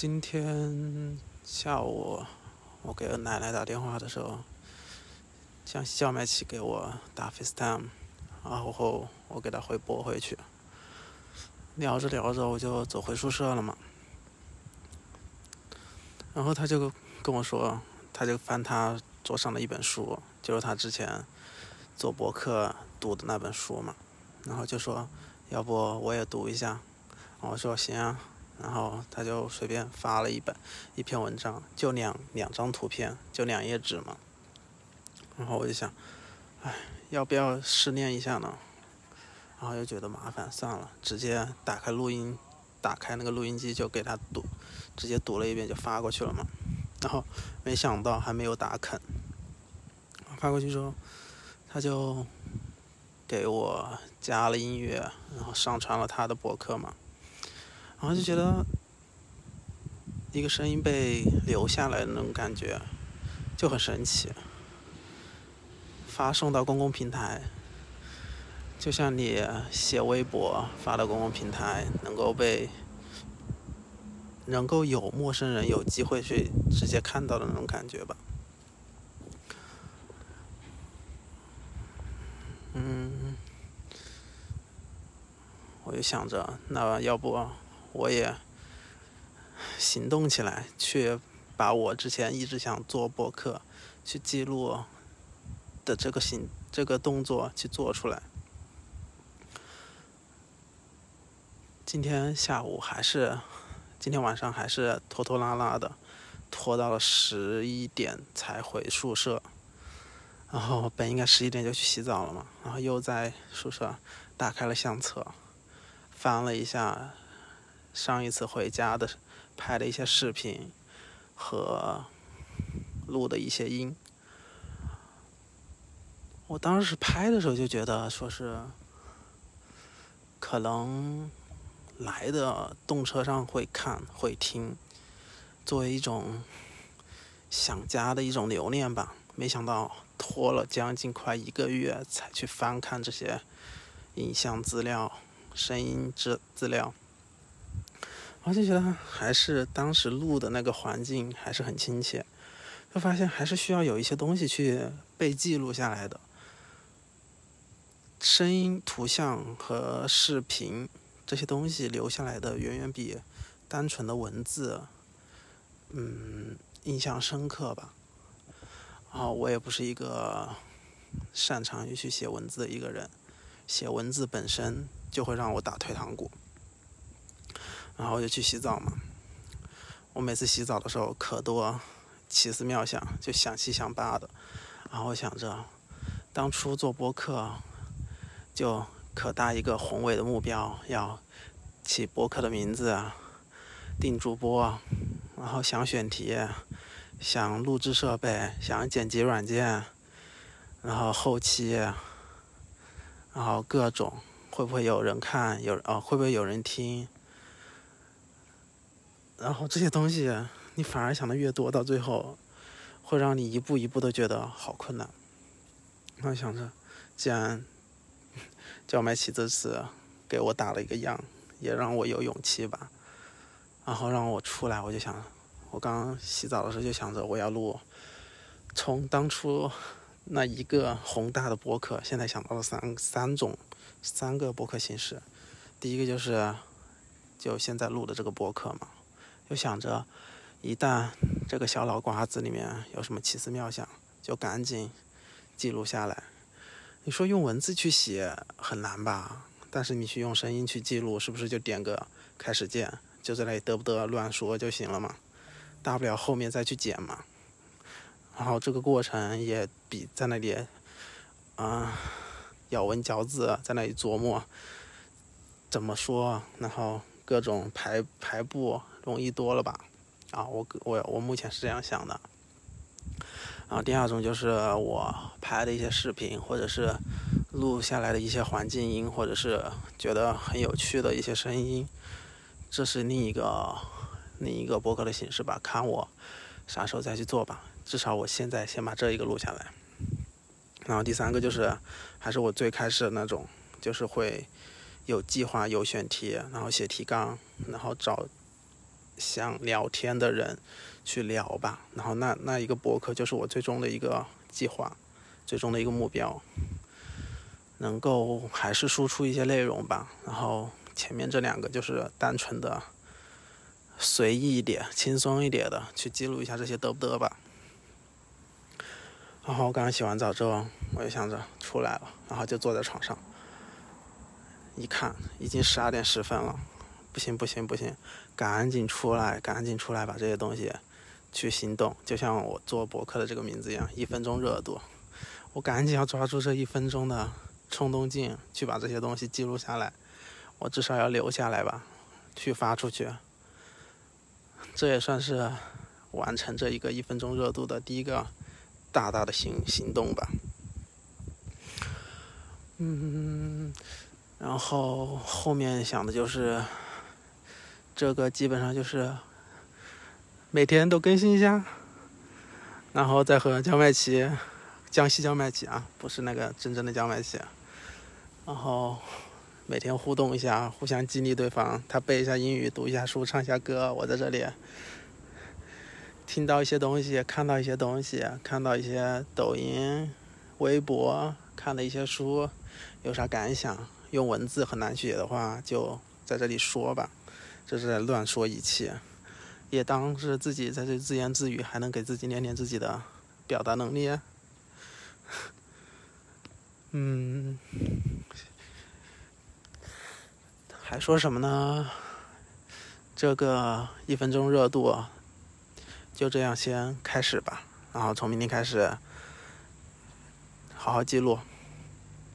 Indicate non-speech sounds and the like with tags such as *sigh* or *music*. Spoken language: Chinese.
今天下午我给奶奶打电话的时候，像小麦琪给我打 FaceTime，然后我给他回拨回去，聊着聊着我就走回宿舍了嘛。然后他就跟我说，他就翻他桌上的一本书，就是他之前做博客读的那本书嘛，然后就说，要不我也读一下。我说行啊，然后他就随便发了一本一篇文章，就两两张图片，就两页纸嘛。然后我就想，哎，要不要试念一下呢？然后又觉得麻烦，算了，直接打开录音，打开那个录音机就给他读，直接读了一遍就发过去了嘛。然后没想到还没有打肯，发过去之后，他就给我加了音乐，然后上传了他的博客嘛。然后就觉得一个声音被留下来的那种感觉就很神奇。发送到公共平台，就像你写微博发到公共平台，能够被能够有陌生人有机会去直接看到的那种感觉吧。嗯，我就想着，那要不？我也行动起来，去把我之前一直想做博客、去记录的这个行这个动作去做出来。今天下午还是，今天晚上还是拖拖拉拉的，拖到了十一点才回宿舍。然后本应该十一点就去洗澡了嘛，然后又在宿舍打开了相册，翻了一下。上一次回家的拍的一些视频和录的一些音，我当时拍的时候就觉得说是可能来的动车上会看会听，作为一种想家的一种留念吧。没想到拖了将近快一个月才去翻看这些影像资料、声音资资料。我就觉得还是当时录的那个环境还是很亲切，就发现还是需要有一些东西去被记录下来的，声音、图像和视频这些东西留下来的远远比单纯的文字，嗯，印象深刻吧。啊，我也不是一个擅长于去写文字的一个人，写文字本身就会让我打退堂鼓。然后就去洗澡嘛。我每次洗澡的时候可多奇思妙想，就想七想八的。然后想着，当初做播客就可大一个宏伟的目标，要起播客的名字，定主播，然后想选题，想录制设备，想剪辑软件，然后后期，然后各种会不会有人看，有哦会不会有人听？然后这些东西，你反而想的越多，到最后会让你一步一步的觉得好困难。我想着，既然 *laughs* 叫麦琪这次给我打了一个样，也让我有勇气吧。然后让我出来，我就想，我刚洗澡的时候就想着我要录，从当初那一个宏大的博客，现在想到了三三种三个博客形式。第一个就是，就现在录的这个博客嘛。就想着，一旦这个小脑瓜子里面有什么奇思妙想，就赶紧记录下来。你说用文字去写很难吧？但是你去用声音去记录，是不是就点个开始键，就在那里嘚不嘚乱说就行了嘛？大不了后面再去剪嘛。然后这个过程也比在那里，啊，咬文嚼字，在那里琢磨怎么说，然后各种排排布。容易多了吧？啊，我我我目前是这样想的。然后第二种就是我拍的一些视频，或者是录下来的一些环境音，或者是觉得很有趣的一些声音，这是另一个另一个博客的形式吧。看我啥时候再去做吧。至少我现在先把这一个录下来。然后第三个就是还是我最开始的那种，就是会有计划、有选题，然后写提纲，然后找。想聊天的人去聊吧。然后那那一个博客就是我最终的一个计划，最终的一个目标，能够还是输出一些内容吧。然后前面这两个就是单纯的随意一点、轻松一点的去记录一下这些得不得吧。然后我刚刚洗完澡之后，我就想着出来了，然后就坐在床上。一看，已经十二点十分了，不行不行不行，赶紧出来，赶紧出来，把这些东西去行动。就像我做博客的这个名字一样，一分钟热度，我赶紧要抓住这一分钟的冲动劲，去把这些东西记录下来，我至少要留下来吧，去发出去。这也算是完成这一个一分钟热度的第一个大大的行行动吧。嗯。然后后面想的就是，这个基本上就是每天都更新一下，然后再和江麦琪，江西江麦琪啊，不是那个真正的江麦琪，然后每天互动一下，互相激励对方，他背一下英语，读一下书，唱一下歌，我在这里听到一些东西，看到一些东西，看到一些抖音、微博，看了一些书，有啥感想？用文字很难写的话，就在这里说吧，这是在乱说一气，也当是自己在这自言自语，还能给自己练练自己的表达能力。*laughs* 嗯，还说什么呢？这个一分钟热度就这样先开始吧，然后从明天开始好好记录。